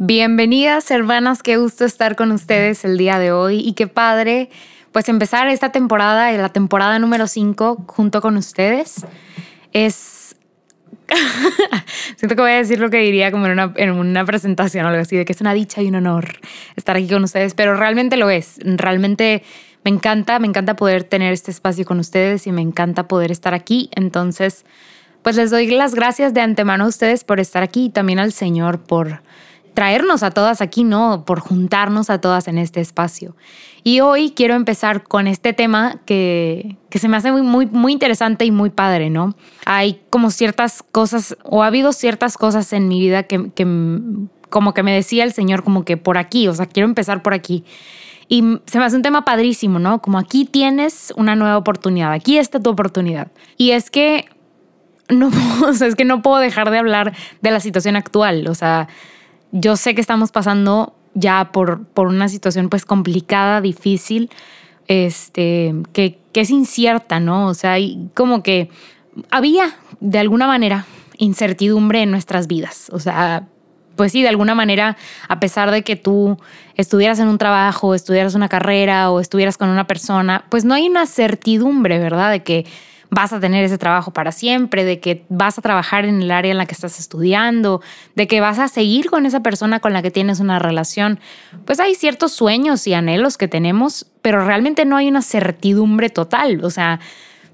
Bienvenidas hermanas, qué gusto estar con ustedes el día de hoy y qué padre pues empezar esta temporada, la temporada número 5 junto con ustedes. Es... Siento que voy a decir lo que diría como en una, en una presentación o algo así, de que es una dicha y un honor estar aquí con ustedes, pero realmente lo es, realmente me encanta, me encanta poder tener este espacio con ustedes y me encanta poder estar aquí, entonces pues les doy las gracias de antemano a ustedes por estar aquí y también al Señor por traernos a todas aquí, ¿no? Por juntarnos a todas en este espacio. Y hoy quiero empezar con este tema que, que se me hace muy, muy, muy interesante y muy padre, ¿no? Hay como ciertas cosas, o ha habido ciertas cosas en mi vida que, que como que me decía el Señor, como que por aquí, o sea, quiero empezar por aquí. Y se me hace un tema padrísimo, ¿no? Como aquí tienes una nueva oportunidad, aquí está tu oportunidad. Y es que no, o sea, es que no puedo dejar de hablar de la situación actual, o sea, yo sé que estamos pasando ya por, por una situación pues complicada, difícil, este, que, que es incierta, ¿no? O sea, hay como que había de alguna manera incertidumbre en nuestras vidas. O sea, pues sí, de alguna manera, a pesar de que tú estuvieras en un trabajo, estudiaras una carrera o estuvieras con una persona, pues no hay una certidumbre, ¿verdad? De que vas a tener ese trabajo para siempre, de que vas a trabajar en el área en la que estás estudiando, de que vas a seguir con esa persona con la que tienes una relación. Pues hay ciertos sueños y anhelos que tenemos, pero realmente no hay una certidumbre total. O sea,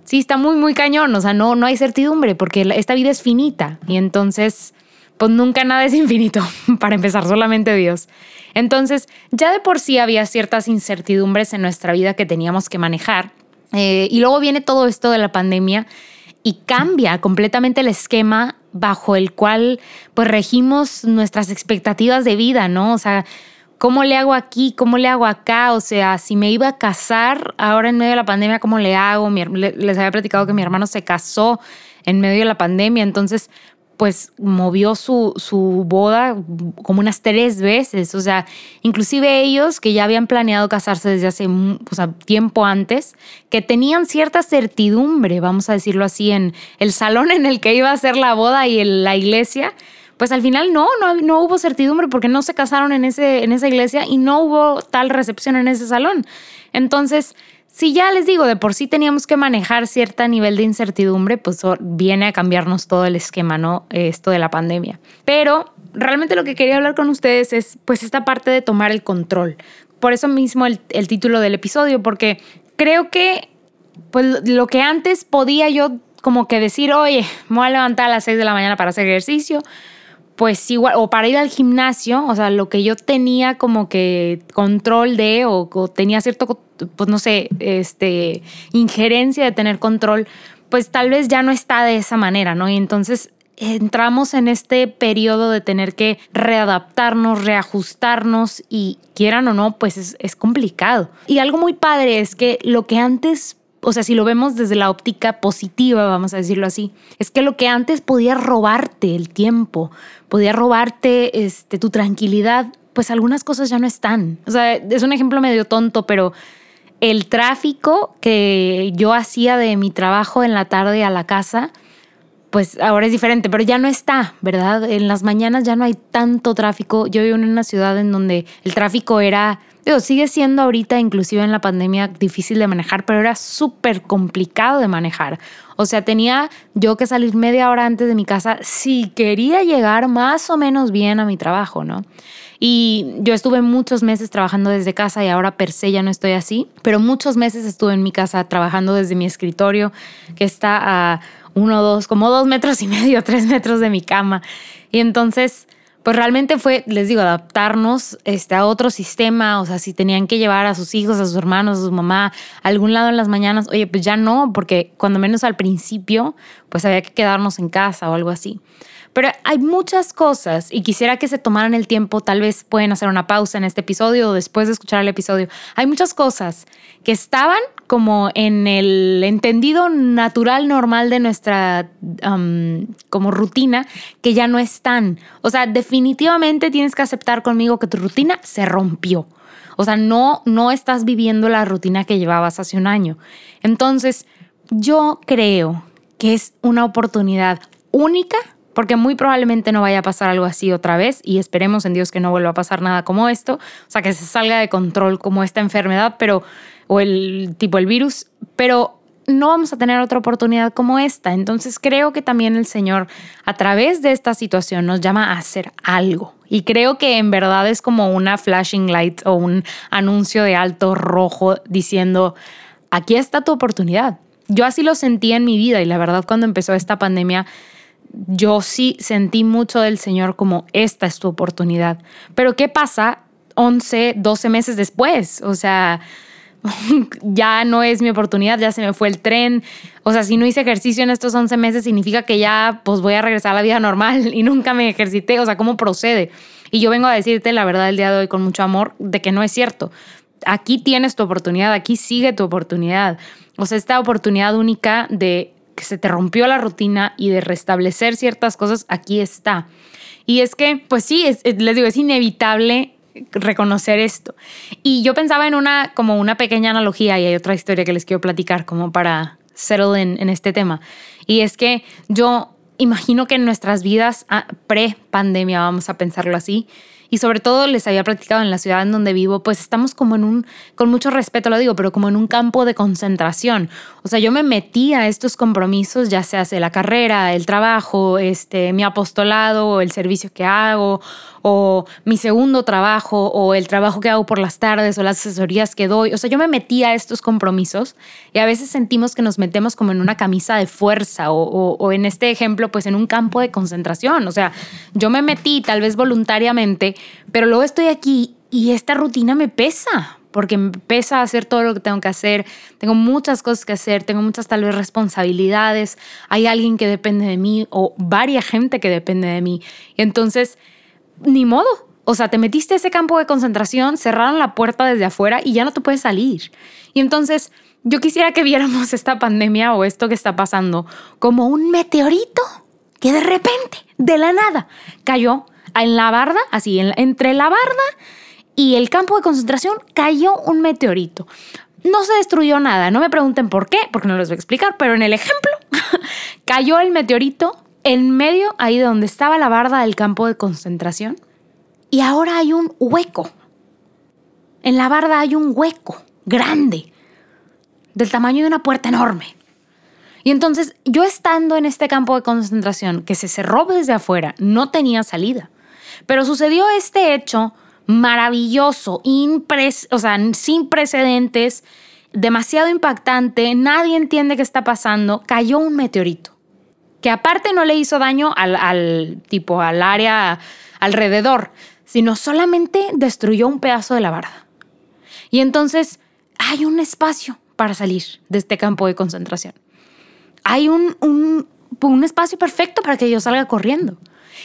sí está muy, muy cañón. O sea, no, no hay certidumbre porque esta vida es finita y entonces, pues nunca nada es infinito, para empezar, solamente Dios. Entonces, ya de por sí había ciertas incertidumbres en nuestra vida que teníamos que manejar eh, y luego viene todo esto de la pandemia y cambia completamente el esquema bajo el cual pues regimos nuestras expectativas de vida, ¿no? O sea, ¿cómo le hago aquí? ¿Cómo le hago acá? O sea, si me iba a casar ahora en medio de la pandemia, ¿cómo le hago? Les había platicado que mi hermano se casó en medio de la pandemia, entonces pues movió su, su, boda como unas tres veces. O sea, inclusive ellos que ya habían planeado casarse desde hace tiempo antes, que tenían cierta certidumbre, vamos a decirlo así, en el salón en el que iba a ser la boda y en la iglesia, pues al final no, no, no hubo certidumbre porque no se casaron en, ese, en esa iglesia y no hubo tal recepción en ese salón. Entonces, si ya les digo, de por sí teníamos que manejar cierto nivel de incertidumbre, pues viene a cambiarnos todo el esquema, ¿no? Esto de la pandemia. Pero realmente lo que quería hablar con ustedes es pues esta parte de tomar el control. Por eso mismo el, título del episodio, porque creo que pues lo que antes podía yo como que decir, oye, me voy a levantar a las 6 de la mañana para hacer ejercicio, pues igual, o para ir al gimnasio, o sea, lo que yo tenía como que control de, o, tenía cierto, pues no sé, este, injerencia de tener control, pues tal vez ya no está de esa manera, ¿no? Y entonces entramos en este periodo de tener que readaptarnos, reajustarnos y quieran o no, pues es, es complicado. Y algo muy padre es que lo que antes o sea, si lo vemos desde la óptica positiva, vamos a decirlo así, es que lo que antes podía robarte el tiempo, podía robarte este, tu tranquilidad, pues algunas cosas ya no están. O sea, es un ejemplo medio tonto, pero el tráfico que yo hacía de mi trabajo en la tarde a la casa, pues ahora es diferente, pero ya no está, ¿verdad? En las mañanas ya no hay tanto tráfico. Yo vivo en una ciudad en donde el tráfico era Digo, sigue siendo ahorita, inclusive en la pandemia, difícil de manejar, pero era súper complicado de manejar. O sea, tenía yo que salir media hora antes de mi casa si quería llegar más o menos bien a mi trabajo, ¿no? Y yo estuve muchos meses trabajando desde casa y ahora per se ya no estoy así, pero muchos meses estuve en mi casa trabajando desde mi escritorio, que está a uno, dos, como dos metros y medio, tres metros de mi cama. Y entonces pues realmente fue, les digo, adaptarnos este, a otro sistema, o sea, si tenían que llevar a sus hijos, a sus hermanos, a su mamá a algún lado en las mañanas, oye, pues ya no, porque cuando menos al principio, pues había que quedarnos en casa o algo así. Pero hay muchas cosas y quisiera que se tomaran el tiempo, tal vez pueden hacer una pausa en este episodio o después de escuchar el episodio. Hay muchas cosas que estaban como en el entendido natural, normal de nuestra como rutina, que ya no están. O sea, definitivamente tienes que aceptar conmigo que tu rutina se rompió. O sea, no, no estás viviendo la rutina que llevabas hace un año. Entonces, yo creo que es una oportunidad única porque muy probablemente no vaya a pasar algo así otra vez y esperemos en Dios que no vuelva a pasar nada como esto, o sea, que se salga de control como esta enfermedad, pero o el tipo el virus, pero no vamos a tener otra oportunidad como esta. Entonces creo que también el Señor a través de esta situación nos llama a hacer algo. Y creo que en verdad es como una flashing light o un anuncio de alto rojo diciendo, aquí está tu oportunidad. Yo así lo sentí en mi vida y la verdad cuando empezó esta pandemia yo sí sentí mucho del Señor como esta es tu oportunidad. Pero ¿qué pasa 11, 12 meses después? O sea, ya no es mi oportunidad, ya se me fue el tren. O sea, si no hice ejercicio en estos 11 meses, significa que ya pues voy a regresar a la vida normal y nunca me ejercité. O sea, ¿cómo procede? Y yo vengo a decirte la verdad el día de hoy con mucho amor de que no es cierto. Aquí tienes tu oportunidad, aquí sigue tu oportunidad. O sea, esta oportunidad única de que se te rompió la rutina y de restablecer ciertas cosas, aquí está. Y es que, pues sí, les digo, es inevitable reconocer esto. Y yo pensaba en una, como una pequeña analogía, y hay otra historia que les quiero platicar como para settle en este tema. Y es que yo imagino que en nuestras vidas ah, pre-pandemia, vamos a pensarlo así, y sobre todo les había practicado en la ciudad en donde vivo, pues estamos como en un, con mucho respeto lo digo, pero como en un campo de concentración. O sea, yo me metí a estos compromisos, ya sea la carrera, el trabajo, este, mi apostolado, el servicio que hago, o mi segundo trabajo, o el trabajo que hago por las tardes, o las asesorías que doy. O sea, yo me metí a estos compromisos y a veces sentimos que nos metemos como en una camisa de fuerza, o, o en este ejemplo, pues en un campo de concentración. O sea, yo me metí tal vez voluntariamente, pero luego estoy aquí y esta rutina me pesa, porque me pesa hacer todo lo que tengo que hacer, tengo muchas cosas que hacer, tengo muchas tal vez responsabilidades, hay alguien que depende de mí o varias gente que depende de mí. Entonces, ni modo. O sea, te metiste a ese campo de concentración, cerraron la puerta desde afuera y ya no te puedes salir. Y entonces, yo quisiera que viéramos esta pandemia o esto que está pasando como un meteorito que de repente, de la nada, cayó en la barda, así, entre la barda y el campo de concentración cayó un meteorito. No se destruyó nada, no me pregunten por qué, porque no les voy a explicar, pero en el ejemplo cayó el meteorito en medio ahí de donde estaba la barda del campo de concentración y ahora hay un hueco. En la barda hay un hueco grande, del tamaño de una puerta enorme. Y entonces yo estando en este campo de concentración que se cerró desde afuera, no tenía salida. Pero sucedió este hecho maravilloso, o sea, sin precedentes, demasiado impactante, nadie entiende qué está pasando, cayó un meteorito, que aparte no le hizo daño al, al tipo, al área alrededor, sino solamente destruyó un pedazo de la barda. Y entonces hay un espacio para salir de este campo de concentración. Hay un, un, un espacio perfecto para que yo salga corriendo.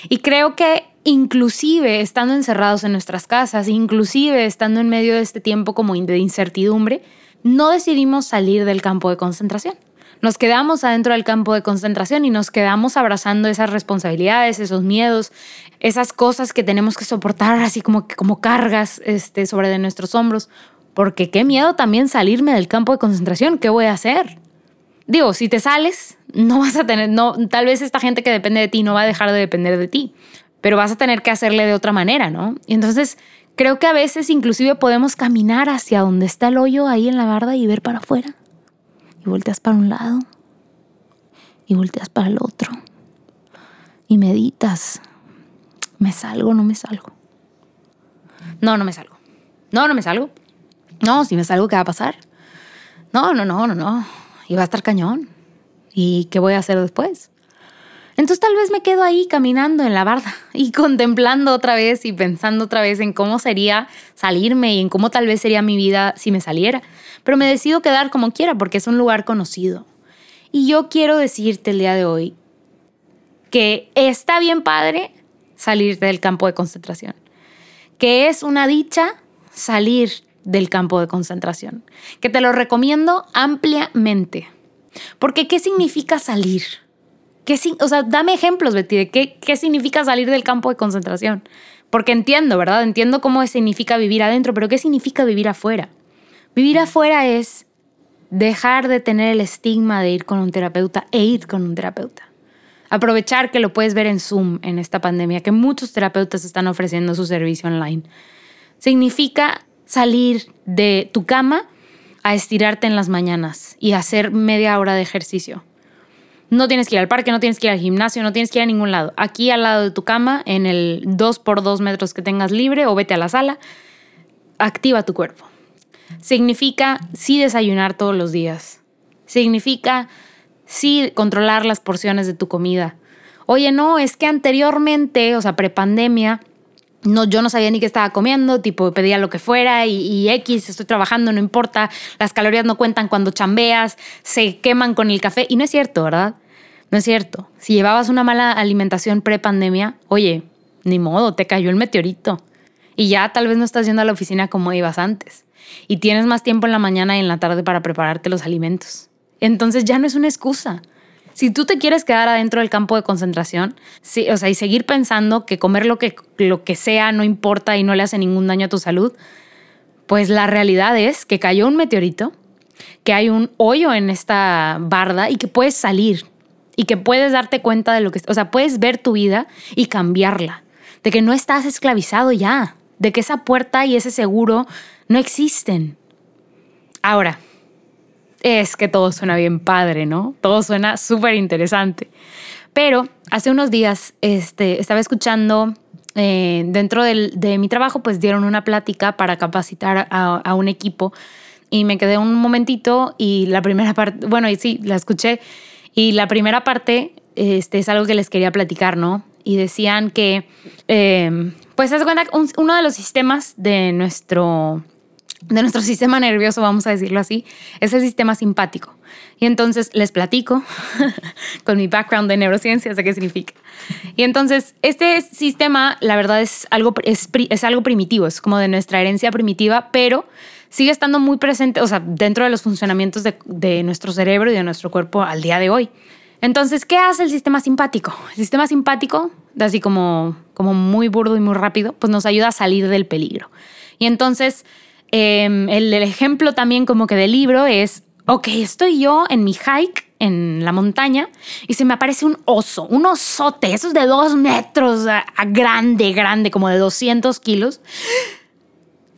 Y creo que inclusive estando encerrados en nuestras casas, inclusive estando en medio de este tiempo como de incertidumbre, no decidimos salir del campo de concentración. Nos quedamos adentro del campo de concentración y nos quedamos abrazando esas responsabilidades, esos miedos, esas cosas que tenemos que soportar así como, como cargas este, sobre de nuestros hombros. Porque qué miedo también salirme del campo de concentración. ¿Qué voy a hacer? Digo, si te sales, no vas a tener, no, tal vez esta gente que depende de ti no va a dejar de depender de ti pero vas a tener que hacerle de otra manera, ¿no? Y entonces Creo que a veces inclusive podemos caminar hacia donde está el hoyo ahí en la barda y ver para afuera. Y volteas para un lado y volteas para el otro. Y meditas. ¿Me salgo no me salgo? No, no me salgo. No, no me salgo. No, si me salgo, ¿qué va a pasar? No, no, no, no, no. Y va a estar cañón. ¿Y qué voy a hacer después? Entonces tal vez me quedo ahí caminando en la barda y contemplando otra vez y pensando otra vez en cómo sería salirme y en cómo tal vez sería mi vida si me saliera. Pero me decido quedar como quiera porque es un lugar conocido. Y yo quiero decirte el día de hoy que está bien padre salir del campo de concentración, que es una dicha salir del campo de concentración, que te lo recomiendo ampliamente. Porque ¿qué significa salir? ¿Qué, o sea, dame ejemplos, Betty, de qué, qué significa salir del campo de concentración. Porque entiendo, ¿verdad? Entiendo cómo significa vivir adentro, pero ¿qué significa vivir afuera? Vivir afuera es dejar de tener el estigma de ir con un terapeuta e ir con un terapeuta. Aprovechar que lo puedes ver en Zoom en esta pandemia, que muchos terapeutas están ofreciendo su servicio online. Significa salir de tu cama a estirarte en las mañanas y hacer media hora de ejercicio. No tienes que ir al parque, no tienes que ir al gimnasio, no tienes que ir a ningún lado. Aquí al lado de tu cama, en el 2 por 2 metros que tengas libre o vete a la sala, activa tu cuerpo. Significa sí desayunar todos los días. Significa sí controlar las porciones de tu comida. Oye, no, es que anteriormente, o sea, prepandemia, no, yo no sabía ni qué estaba comiendo, tipo pedía lo que fuera y, y, X, estoy trabajando, no importa, las calorías no cuentan cuando chambeas, se queman con el café. Y no es cierto, ¿verdad? No es cierto. Si llevabas una mala alimentación pre-pandemia, oye, ni modo, te cayó el meteorito. Y ya tal vez no estás yendo a la oficina como ibas antes. Y tienes más tiempo en la mañana y en la tarde para prepararte los alimentos. Entonces ya no es una excusa. Si tú te quieres quedar adentro del campo de concentración, sí, o sea, y seguir pensando que comer lo que, lo que sea no importa y no le hace ningún daño a tu salud, pues la realidad es que cayó un meteorito, que hay un hoyo en esta barda y que puedes salir y que puedes darte cuenta de lo que, o sea, puedes ver tu vida y cambiarla, de que no estás esclavizado ya, de que esa puerta y ese seguro no existen. Ahora, es que todo suena bien padre, ¿no? Todo suena súper interesante. Pero hace unos días este, estaba escuchando, eh, dentro de mi trabajo, pues dieron una plática para capacitar a, un equipo y me quedé un momentito y la primera parte, bueno, y sí, la escuché y la primera parte este, es algo que les quería platicar, ¿no? Y decían que, eh, pues, es cuenta, uno de los sistemas de nuestro de nuestro sistema nervioso, vamos a decirlo así, es el sistema simpático. Y entonces les platico con mi background de neurociencias de qué significa. Y entonces este sistema, la verdad, es algo, es algo primitivo, es como de nuestra herencia primitiva, pero sigue estando muy presente, o sea, dentro de los funcionamientos de, de nuestro cerebro y de nuestro cuerpo al día de hoy. Entonces, ¿qué hace el sistema simpático? El sistema simpático, así como, como muy burdo y muy rápido, pues nos ayuda a salir del peligro. Y entonces, Em, el, ejemplo también como que del libro es, ok, estoy yo en mi hike en la montaña y se me aparece un oso, un osote, esos de dos metros, a grande, grande, como de 200 kilos.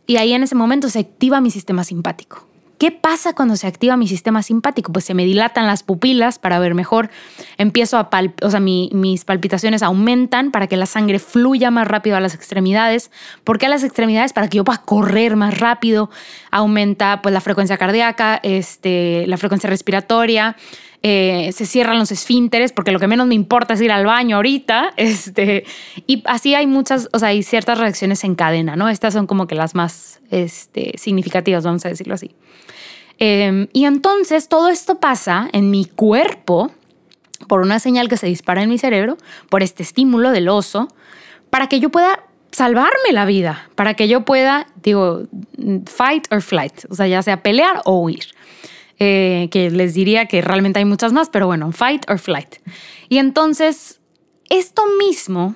Y ahí en ese momento se activa mi sistema simpático. ¿Qué pasa cuando se activa mi sistema simpático? Pues se me dilatan las pupilas para ver mejor. Empiezo a o sea, mis palpitaciones aumentan para que la sangre fluya más rápido a las extremidades. ¿Por qué a las extremidades? Para que yo pueda correr más rápido. Aumenta pues la frecuencia cardíaca, este, la frecuencia respiratoria. Eh, se cierran los esfínteres, porque lo que menos me importa es ir al baño ahorita. Este, y así hay muchas, o sea, hay ciertas reacciones en cadena, ¿no? Estas son como que las más este, significativas, vamos a decirlo así. Em, y entonces todo esto pasa en mi cuerpo por una señal que se dispara en mi cerebro, por este estímulo del oso, para que yo pueda salvarme la vida, para que yo pueda, digo, fight or flight, o sea, ya sea pelear o huir. Eh, que les diría que realmente hay muchas más, pero bueno, fight or flight. Y entonces, esto mismo,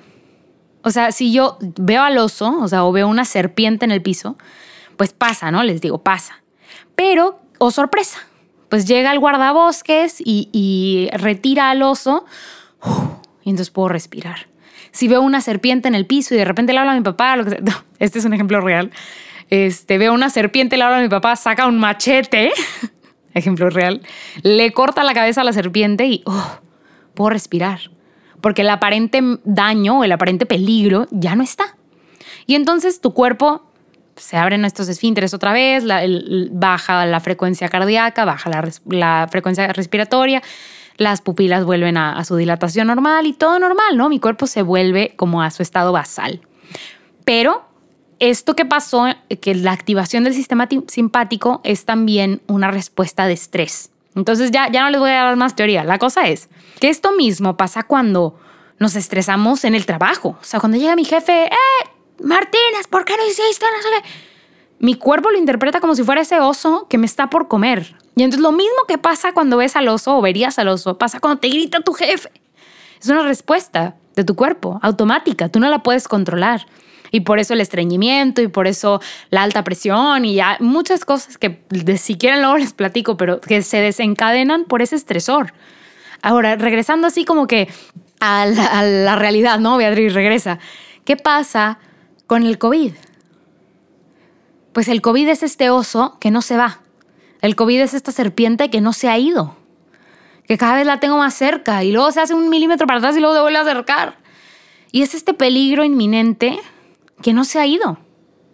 o sea, si yo veo al oso, o sea, o veo una serpiente en el piso, pues pasa, ¿no? Les digo, pasa. Pero, oh sorpresa, pues llega el guardabosques y, retira al oso y entonces puedo respirar. si veo una serpiente en el piso y de repente le hablo a mi papá, lo que este es un ejemplo real. Este, veo una serpiente, le hablo a mi papá, saca un machete, ejemplo real, le corta la cabeza a la serpiente y oh, puedo respirar. Porque el aparente daño o el aparente peligro ya no está. Y entonces tu cuerpo se abren estos esfínteres otra vez, baja la frecuencia cardíaca, baja la, frecuencia respiratoria, las pupilas vuelven a, su dilatación normal y todo normal, ¿no? Mi cuerpo se vuelve como a su estado basal. Pero esto que pasó, que la activación del sistema simpático es también una respuesta de estrés. Entonces ya, ya no les voy a dar más teoría. La cosa es que esto mismo pasa cuando nos estresamos en el trabajo. O sea, cuando llega mi jefe, ¡eh! Martínez, ¿por qué no hiciste? Mi cuerpo lo interpreta como si fuera ese oso que me está por comer. Y entonces lo mismo que pasa cuando ves al oso o verías al oso, pasa cuando te grita tu jefe. Es una respuesta de tu cuerpo, automática, tú no la puedes controlar. Y por eso el estreñimiento y por eso la alta presión y muchas cosas que de siquiera luego les platico, pero que se desencadenan por ese estresor. Ahora, regresando así como que a la, realidad, ¿no? Beatriz regresa. ¿Qué pasa con el COVID? Pues el COVID es este oso que no se va. El COVID es esta serpiente que no se ha ido. Que cada vez la tengo más cerca y luego se hace un milímetro para atrás y luego se vuelve a acercar. Y es este peligro inminente que no se ha ido.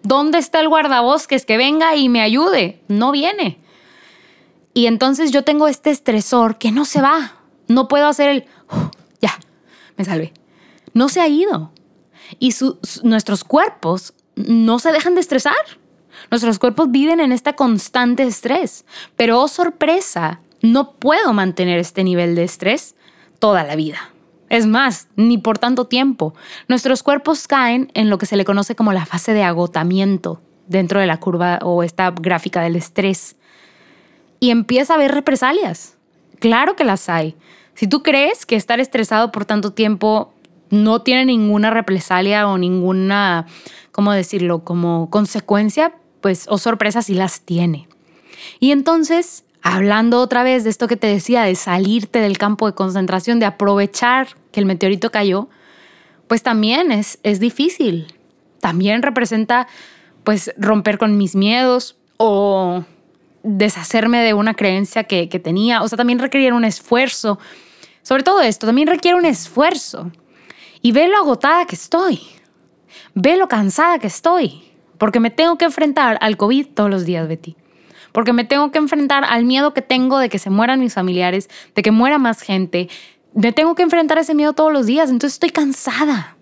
¿Dónde está el guardabosques que venga y me ayude? No viene. Y entonces yo tengo este estresor que no se va. No puedo hacer el, ya, me salvé. No se ha ido. Y nuestros cuerpos no se dejan de estresar. Nuestros cuerpos viven en este constante estrés. Pero, oh sorpresa, no puedo mantener este nivel de estrés toda la vida. Es más, ni por tanto tiempo. Nuestros cuerpos caen en lo que se le conoce como la fase de agotamiento dentro de la curva o esta gráfica del estrés. Y empieza a haber represalias. Claro que las hay. Si tú crees que estar estresado por tanto tiempo no tiene ninguna represalia o ninguna, ¿cómo decirlo?, como consecuencia, pues, o sorpresa, sí las tiene. Y entonces hablando otra vez de esto que te decía, de salirte del campo de concentración, de aprovechar que el meteorito cayó, pues también es, es difícil. También representa pues romper con mis miedos o deshacerme de una creencia que, tenía. O sea, también requiere un esfuerzo. Sobre todo esto, también requiere un esfuerzo. Y ve lo agotada que estoy. Ve lo cansada que estoy. Porque me tengo que enfrentar al COVID todos los días, Betty porque me tengo que enfrentar al miedo que tengo de que se mueran mis familiares, de que muera más gente. Me tengo que enfrentar ese miedo todos los días, entonces estoy cansada.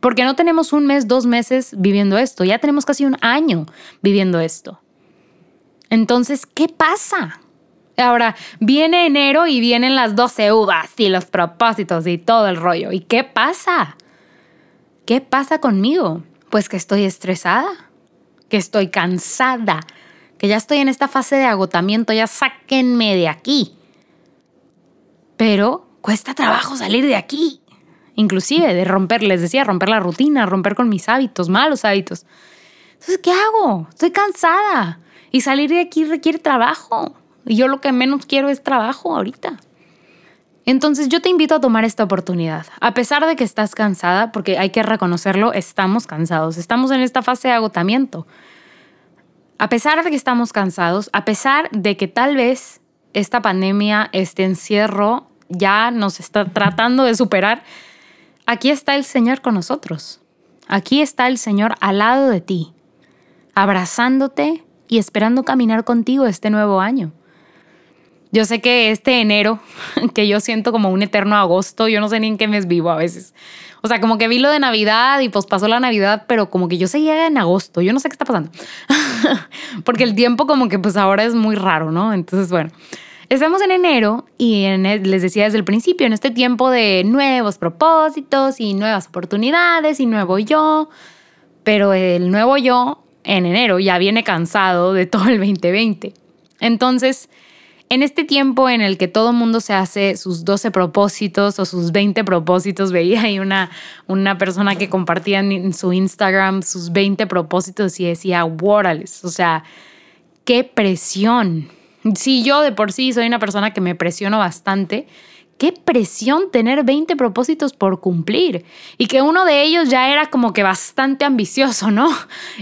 Porque no tenemos un mes, dos meses viviendo esto, ya tenemos casi un año viviendo esto. Entonces, ¿qué pasa? Ahora, viene enero y vienen las 12 uvas y los propósitos y todo el rollo. ¿Y qué pasa? ¿Qué pasa conmigo? Pues que estoy estresada, que estoy cansada, que ya estoy en esta fase de agotamiento, ya sáquenme de aquí. Pero cuesta trabajo salir de aquí. Inclusive de romper, les decía, romper la rutina, romper con mis hábitos, malos hábitos. Entonces, ¿qué hago? Estoy cansada. Y salir de aquí requiere trabajo. Y yo lo que menos quiero es trabajo ahorita. Entonces yo te invito a tomar esta oportunidad. A pesar de que estás cansada, porque hay que reconocerlo, estamos cansados. Estamos en esta fase de agotamiento. A pesar de que estamos cansados, a pesar de que tal vez esta pandemia, este encierro ya nos está tratando de superar, aquí está el Señor con nosotros. Aquí está el Señor al lado de ti, abrazándote y esperando caminar contigo este nuevo año. Yo sé que este enero, que yo siento como un eterno agosto, yo no sé ni en qué mes vivo a veces. O sea, como que vi lo de Navidad y pues pasó la Navidad, pero como que yo seguía en agosto, yo no sé qué está pasando. Porque el tiempo como que pues ahora es muy raro, ¿no? Entonces, bueno, estamos en enero y en, les decía desde el principio, en este tiempo de nuevos propósitos y nuevas oportunidades y nuevo yo, pero el nuevo yo en enero ya viene cansado de todo el 2020. Entonces, en este tiempo en el que todo mundo se hace sus 12 propósitos o sus 20 propósitos, veía ahí una, una persona que compartía en su Instagram sus 20 propósitos y decía, órales, o sea, qué presión. Si yo de por sí soy una persona que me presiono bastante, qué presión tener 20 propósitos por cumplir. Y que uno de ellos ya era como que bastante ambicioso, ¿no?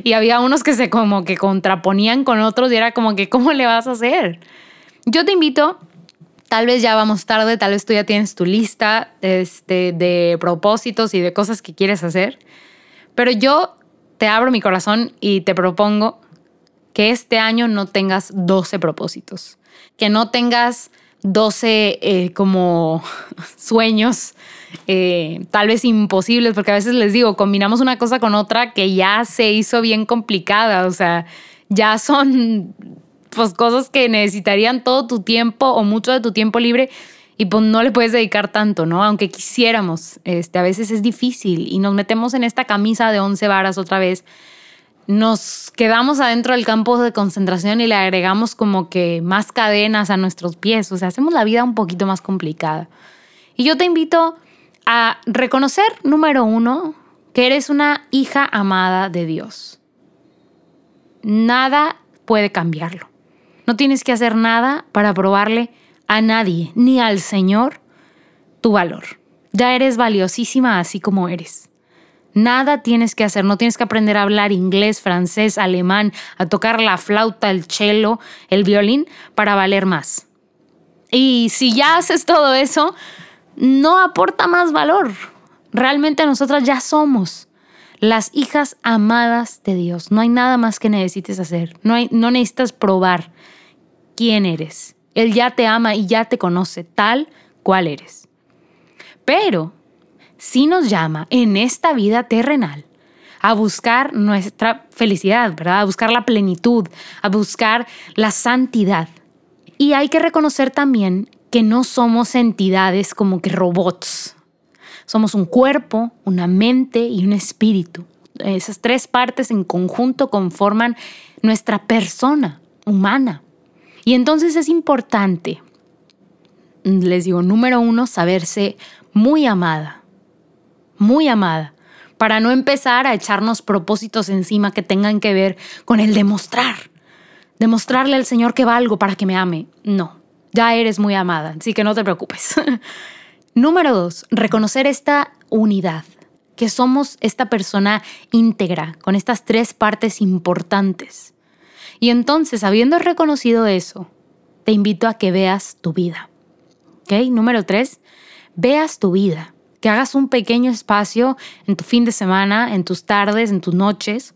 Y había unos que se como que contraponían con otros y era como que, ¿cómo le vas a hacer? Yo te invito, tal vez ya vamos tarde, tal vez tú ya tienes tu lista este, de propósitos y de cosas que quieres hacer, pero yo te abro mi corazón y te propongo que este año no tengas 12 propósitos, que no tengas 12 eh, como sueños, eh, tal vez imposibles, porque a veces les digo, combinamos una cosa con otra que ya se hizo bien complicada, o sea, ya son pues cosas que necesitarían todo tu tiempo o mucho de tu tiempo libre y pues no le puedes dedicar tanto, ¿no? Aunque quisiéramos, este, a veces es difícil y nos metemos en esta camisa de 11 varas otra vez nos quedamos adentro del campo de concentración y le agregamos como que más cadenas a nuestros pies, o sea, hacemos la vida un poquito más complicada. Y yo te invito a reconocer, número uno, que eres una hija amada de Dios. Nada puede cambiarlo. No tienes que hacer nada para probarle a nadie, ni al Señor, tu valor. Ya eres valiosísima así como eres. Nada tienes que hacer, no tienes que aprender a hablar inglés, francés, alemán, a tocar la flauta, el cello, el violín para valer más. Y si ya haces todo eso, no aporta más valor. Realmente nosotras ya somos las hijas amadas de Dios. No hay nada más que necesites hacer. No, hay, no necesitas probar quién eres. Él ya te ama y ya te conoce tal cual eres. Pero sí nos llama en esta vida terrenal a buscar nuestra felicidad, ¿verdad? A buscar la plenitud, a buscar la santidad. Y hay que reconocer también que no somos entidades como que robots. Somos un cuerpo, una mente y un espíritu. Esas tres partes en conjunto conforman nuestra persona humana. Y entonces es importante, les digo, número uno, saberse muy amada, muy amada, para no empezar a echarnos propósitos encima que tengan que ver con el demostrar. Demostrarle al Señor que valgo para que me ame. No, ya eres muy amada, así que no te preocupes. Número dos, reconocer esta unidad, que somos esta persona íntegra, con estas tres partes importantes. Y entonces, habiendo reconocido eso, te invito a que veas tu vida. ¿Ok? Número tres, veas tu vida que hagas un pequeño espacio en tu fin de semana, en tus tardes, en tus noches,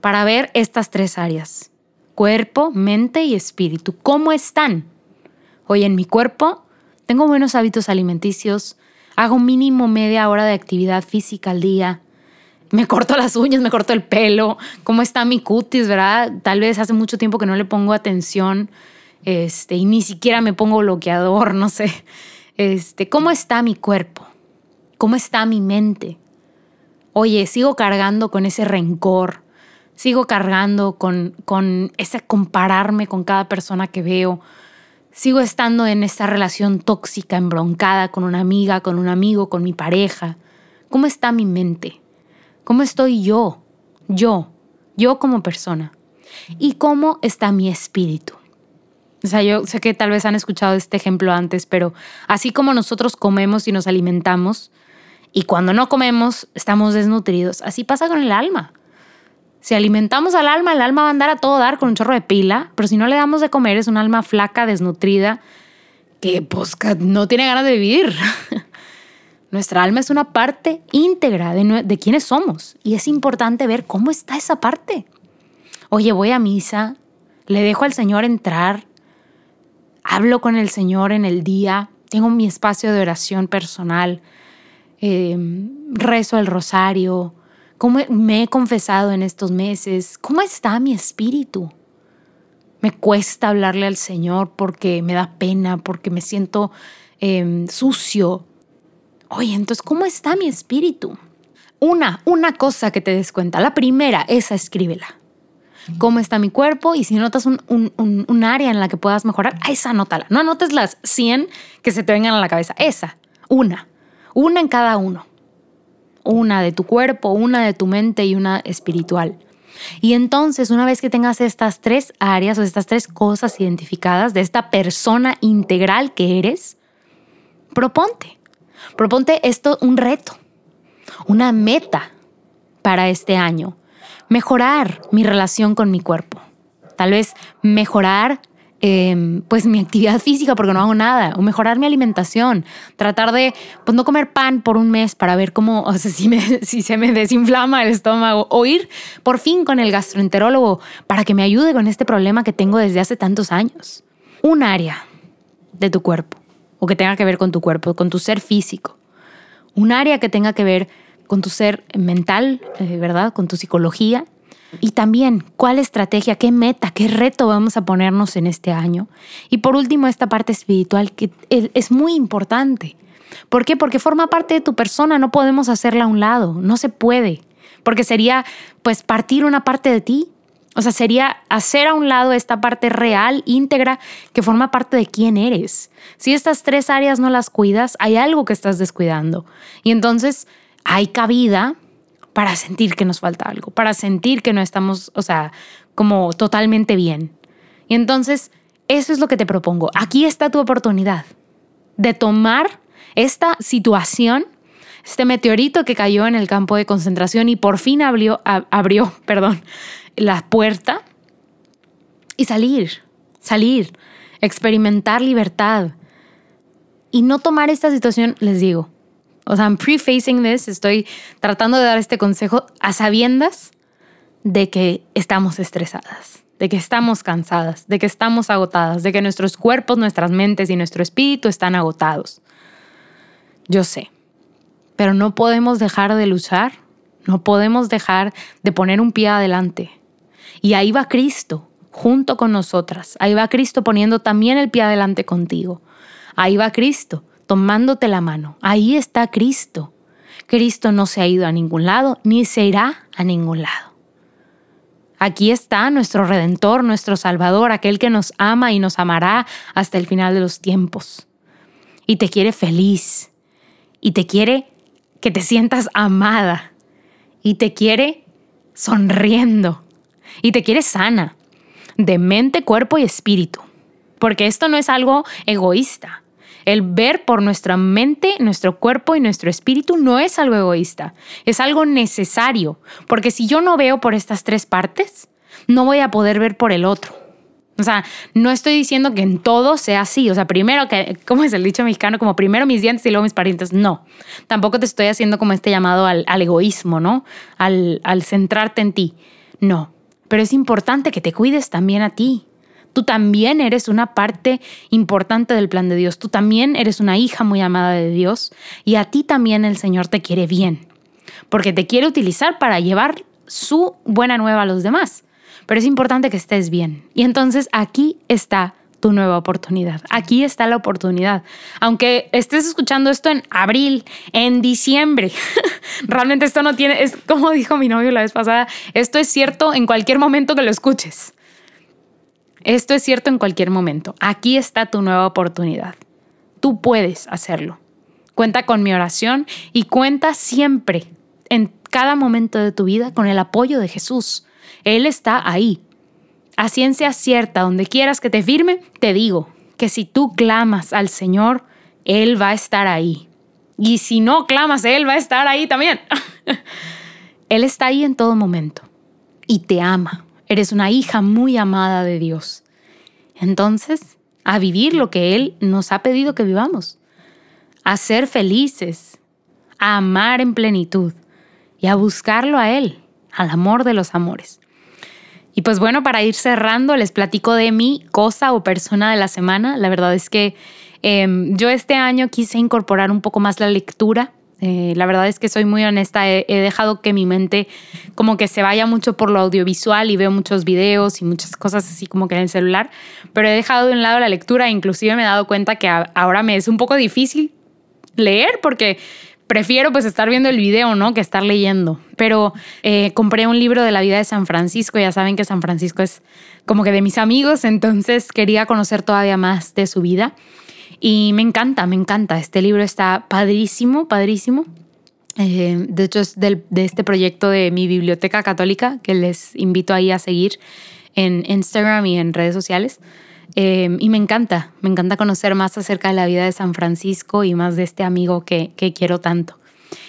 para ver estas tres áreas. Cuerpo, mente y espíritu. ¿Cómo están? Hoy en mi cuerpo tengo buenos hábitos alimenticios, hago mínimo media hora de actividad física al día, me corto las uñas, me corto el pelo, cómo está mi cutis, ¿verdad? Tal vez hace mucho tiempo que no le pongo atención este, y ni siquiera me pongo bloqueador, no sé. Este, ¿Cómo está mi cuerpo? ¿Cómo está mi mente? Oye, sigo cargando con ese rencor, sigo cargando con, con ese compararme con cada persona que veo, sigo estando en esta relación tóxica, embroncada con una amiga, con un amigo, con mi pareja. ¿Cómo está mi mente? ¿Cómo estoy yo? Yo, yo como persona. ¿Y cómo está mi espíritu? O sea, yo sé que tal vez han escuchado este ejemplo antes, pero así como nosotros comemos y nos alimentamos, y cuando no comemos, estamos desnutridos. Así pasa con el alma. Si alimentamos al alma, el alma va a andar a todo dar con un chorro de pila, pero si no le damos de comer, es un alma flaca, desnutrida, que pues no tiene ganas de vivir. Nuestra alma es una parte íntegra de, de quiénes somos y es importante ver cómo está esa parte. Oye, voy a misa, le dejo al Señor entrar, hablo con el Señor en el día, tengo mi espacio de oración personal, Em, rezo el rosario, cómo me he confesado en estos meses, cómo está mi espíritu. Me cuesta hablarle al Señor porque me da pena, porque me siento em, sucio. Oye, entonces, ¿cómo está mi espíritu? Una, una cosa que te des cuenta. La primera, esa escríbela. ¿Cómo está mi cuerpo? Y si notas un, un área en la que puedas mejorar, esa anótala. No anotes las 100 que se te vengan a la cabeza. Esa, una una en cada uno. Una de tu cuerpo, una de tu mente y una espiritual. Y entonces, una vez que tengas estas tres áreas o estas tres cosas identificadas de esta persona integral que eres, proponte. Proponte esto un reto, una meta para este año. Mejorar mi relación con mi cuerpo. Tal vez mejorar Em, pues mi actividad física porque no hago nada, o mejorar mi alimentación, tratar de pues no comer pan por un mes para ver cómo, o sea, si, si se me desinflama el estómago, o ir por fin con el gastroenterólogo para que me ayude con este problema que tengo desde hace tantos años. Un área de tu cuerpo, o que tenga que ver con tu cuerpo, con tu ser físico. Un área que tenga que ver con tu ser mental, eh, ¿verdad? Con tu psicología y también, ¿cuál estrategia, qué meta, qué reto vamos a ponernos en este año? Y por último, esta parte espiritual que es muy importante. ¿Por qué? Porque forma parte de tu persona, no podemos hacerla a un lado, no se puede, porque sería pues partir una parte de ti. O sea, sería hacer a un lado esta parte real, íntegra, que forma parte de quién eres. Si estas tres áreas no las cuidas, hay algo que estás descuidando. Y entonces hay cabida para sentir que nos falta algo, para sentir que no estamos, o sea, como totalmente bien. Y entonces, eso es lo que te propongo. Aquí está tu oportunidad de tomar esta situación, este meteorito que cayó en el campo de concentración y por fin abrió, abrió perdón, la puerta y salir, salir, experimentar libertad. Y no tomar esta situación, les digo, o sea, I'm prefacing this, estoy tratando de dar este consejo a sabiendas de que estamos estresadas, de que estamos cansadas, de que estamos agotadas, de que nuestros cuerpos, nuestras mentes y nuestro espíritu están agotados. Yo sé, pero no podemos dejar de luchar, no podemos dejar de poner un pie adelante. Y ahí va Cristo, junto con nosotras. Ahí va Cristo poniendo también el pie adelante contigo. Ahí va Cristo tomándote la mano. Ahí está Cristo. Cristo no se ha ido a ningún lado, ni se irá a ningún lado. Aquí está nuestro Redentor, nuestro Salvador, aquel que nos ama y nos amará hasta el final de los tiempos. Y te quiere feliz. Y te quiere que te sientas amada. Y te quiere sonriendo. Y te quiere sana, de mente, cuerpo y espíritu. Porque esto no es algo egoísta. El ver por nuestra mente, nuestro cuerpo y nuestro espíritu no es algo egoísta, es algo necesario, porque si yo no veo por estas tres partes, no voy a poder ver por el otro. O sea, no estoy diciendo que en todo sea así. O sea, primero que, ¿cómo es el dicho mexicano? Como primero mis dientes y luego mis parientes. No. Tampoco te estoy haciendo como este llamado al, egoísmo, ¿no? Al, al centrarte en ti. No. Pero es importante que te cuides también a ti. Tú también eres una parte importante del plan de Dios. Tú también eres una hija muy amada de Dios y a ti también el Señor te quiere bien, porque te quiere utilizar para llevar su buena nueva a los demás. Pero es importante que estés bien. Y entonces aquí está tu nueva oportunidad. Aquí está la oportunidad. Aunque estés escuchando esto en abril, en diciembre, realmente esto no tiene, es como dijo mi novio la vez pasada, esto es cierto en cualquier momento que lo escuches. Esto es cierto en cualquier momento. Aquí está tu nueva oportunidad. Tú puedes hacerlo. Cuenta con mi oración y cuenta siempre, en cada momento de tu vida, con el apoyo de Jesús. Él está ahí. A ciencia cierta, donde quieras que te firme, te digo que si tú clamas al Señor, Él va a estar ahí. Y si no clamas, Él va a estar ahí también. Él está ahí en todo momento y te ama. Eres una hija muy amada de Dios. Entonces, a vivir lo que Él nos ha pedido que vivamos. A ser felices, a amar en plenitud y a buscarlo a Él, al amor de los amores. Y pues bueno, para ir cerrando, les platico de mi cosa o persona de la semana. La verdad es que em, yo este año quise incorporar un poco más la lectura eh, la verdad es que soy muy honesta, he, dejado que mi mente como que se vaya mucho por lo audiovisual y veo muchos videos y muchas cosas así como que en el celular, pero he dejado de un lado la lectura e inclusive me he dado cuenta que ahora me es un poco difícil leer porque prefiero pues estar viendo el video, ¿no? Que estar leyendo. Pero eh, compré un libro de la vida de San Francisco, ya saben que San Francisco es como que de mis amigos, entonces quería conocer todavía más de su vida. Y me encanta, me encanta. Este libro está padrísimo, padrísimo. Eh, de hecho, es de este proyecto de mi biblioteca católica que les invito ahí a seguir en Instagram y en redes sociales. Em, y me encanta, me encanta conocer más acerca de la vida de San Francisco y más de este amigo que, que quiero tanto.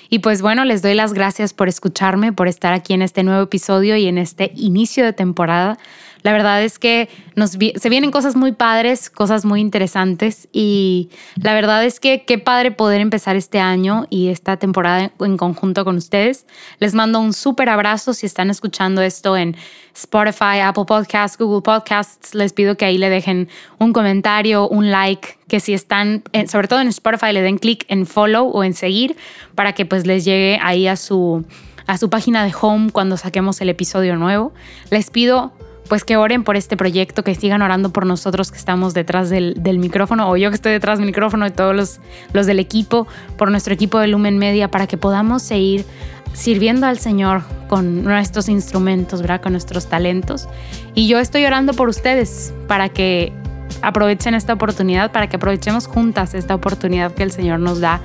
Y pues bueno, les doy las gracias por escucharme, por estar aquí en este nuevo episodio y en este inicio de temporada. La verdad es que nos se vienen cosas muy padres, cosas muy interesantes y la verdad es que qué padre poder empezar este año y esta temporada en conjunto con ustedes. Les mando un súper abrazo si están escuchando esto en Spotify, Apple Podcasts, Google Podcasts. Les pido que ahí le dejen un comentario, un like, que si están, sobre todo en Spotify, le den clic en follow o en seguir para que pues les llegue ahí a su a su página de home cuando saquemos el episodio nuevo. Les pido pues que oren por este proyecto, que sigan orando por nosotros que estamos detrás del, micrófono, o yo que estoy detrás del micrófono y todos los, los del equipo, por nuestro equipo de Lumen Media, para que podamos seguir sirviendo al Señor con nuestros instrumentos, ¿verdad? Con nuestros talentos. Y yo estoy orando por ustedes para que aprovechen esta oportunidad, para que aprovechemos juntas esta oportunidad que el Señor nos da,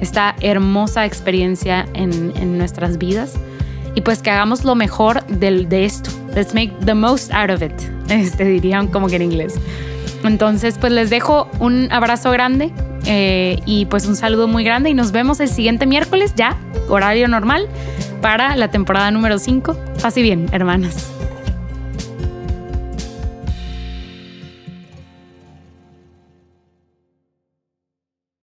esta hermosa experiencia en, en nuestras vidas y pues que hagamos lo mejor de, de esto. Let's make the most out of it, este, dirían como que en inglés. Entonces, pues les dejo un abrazo grande eh, y pues un saludo muy grande y nos vemos el siguiente miércoles ya, horario normal, para la temporada número 5. Así bien, hermanas.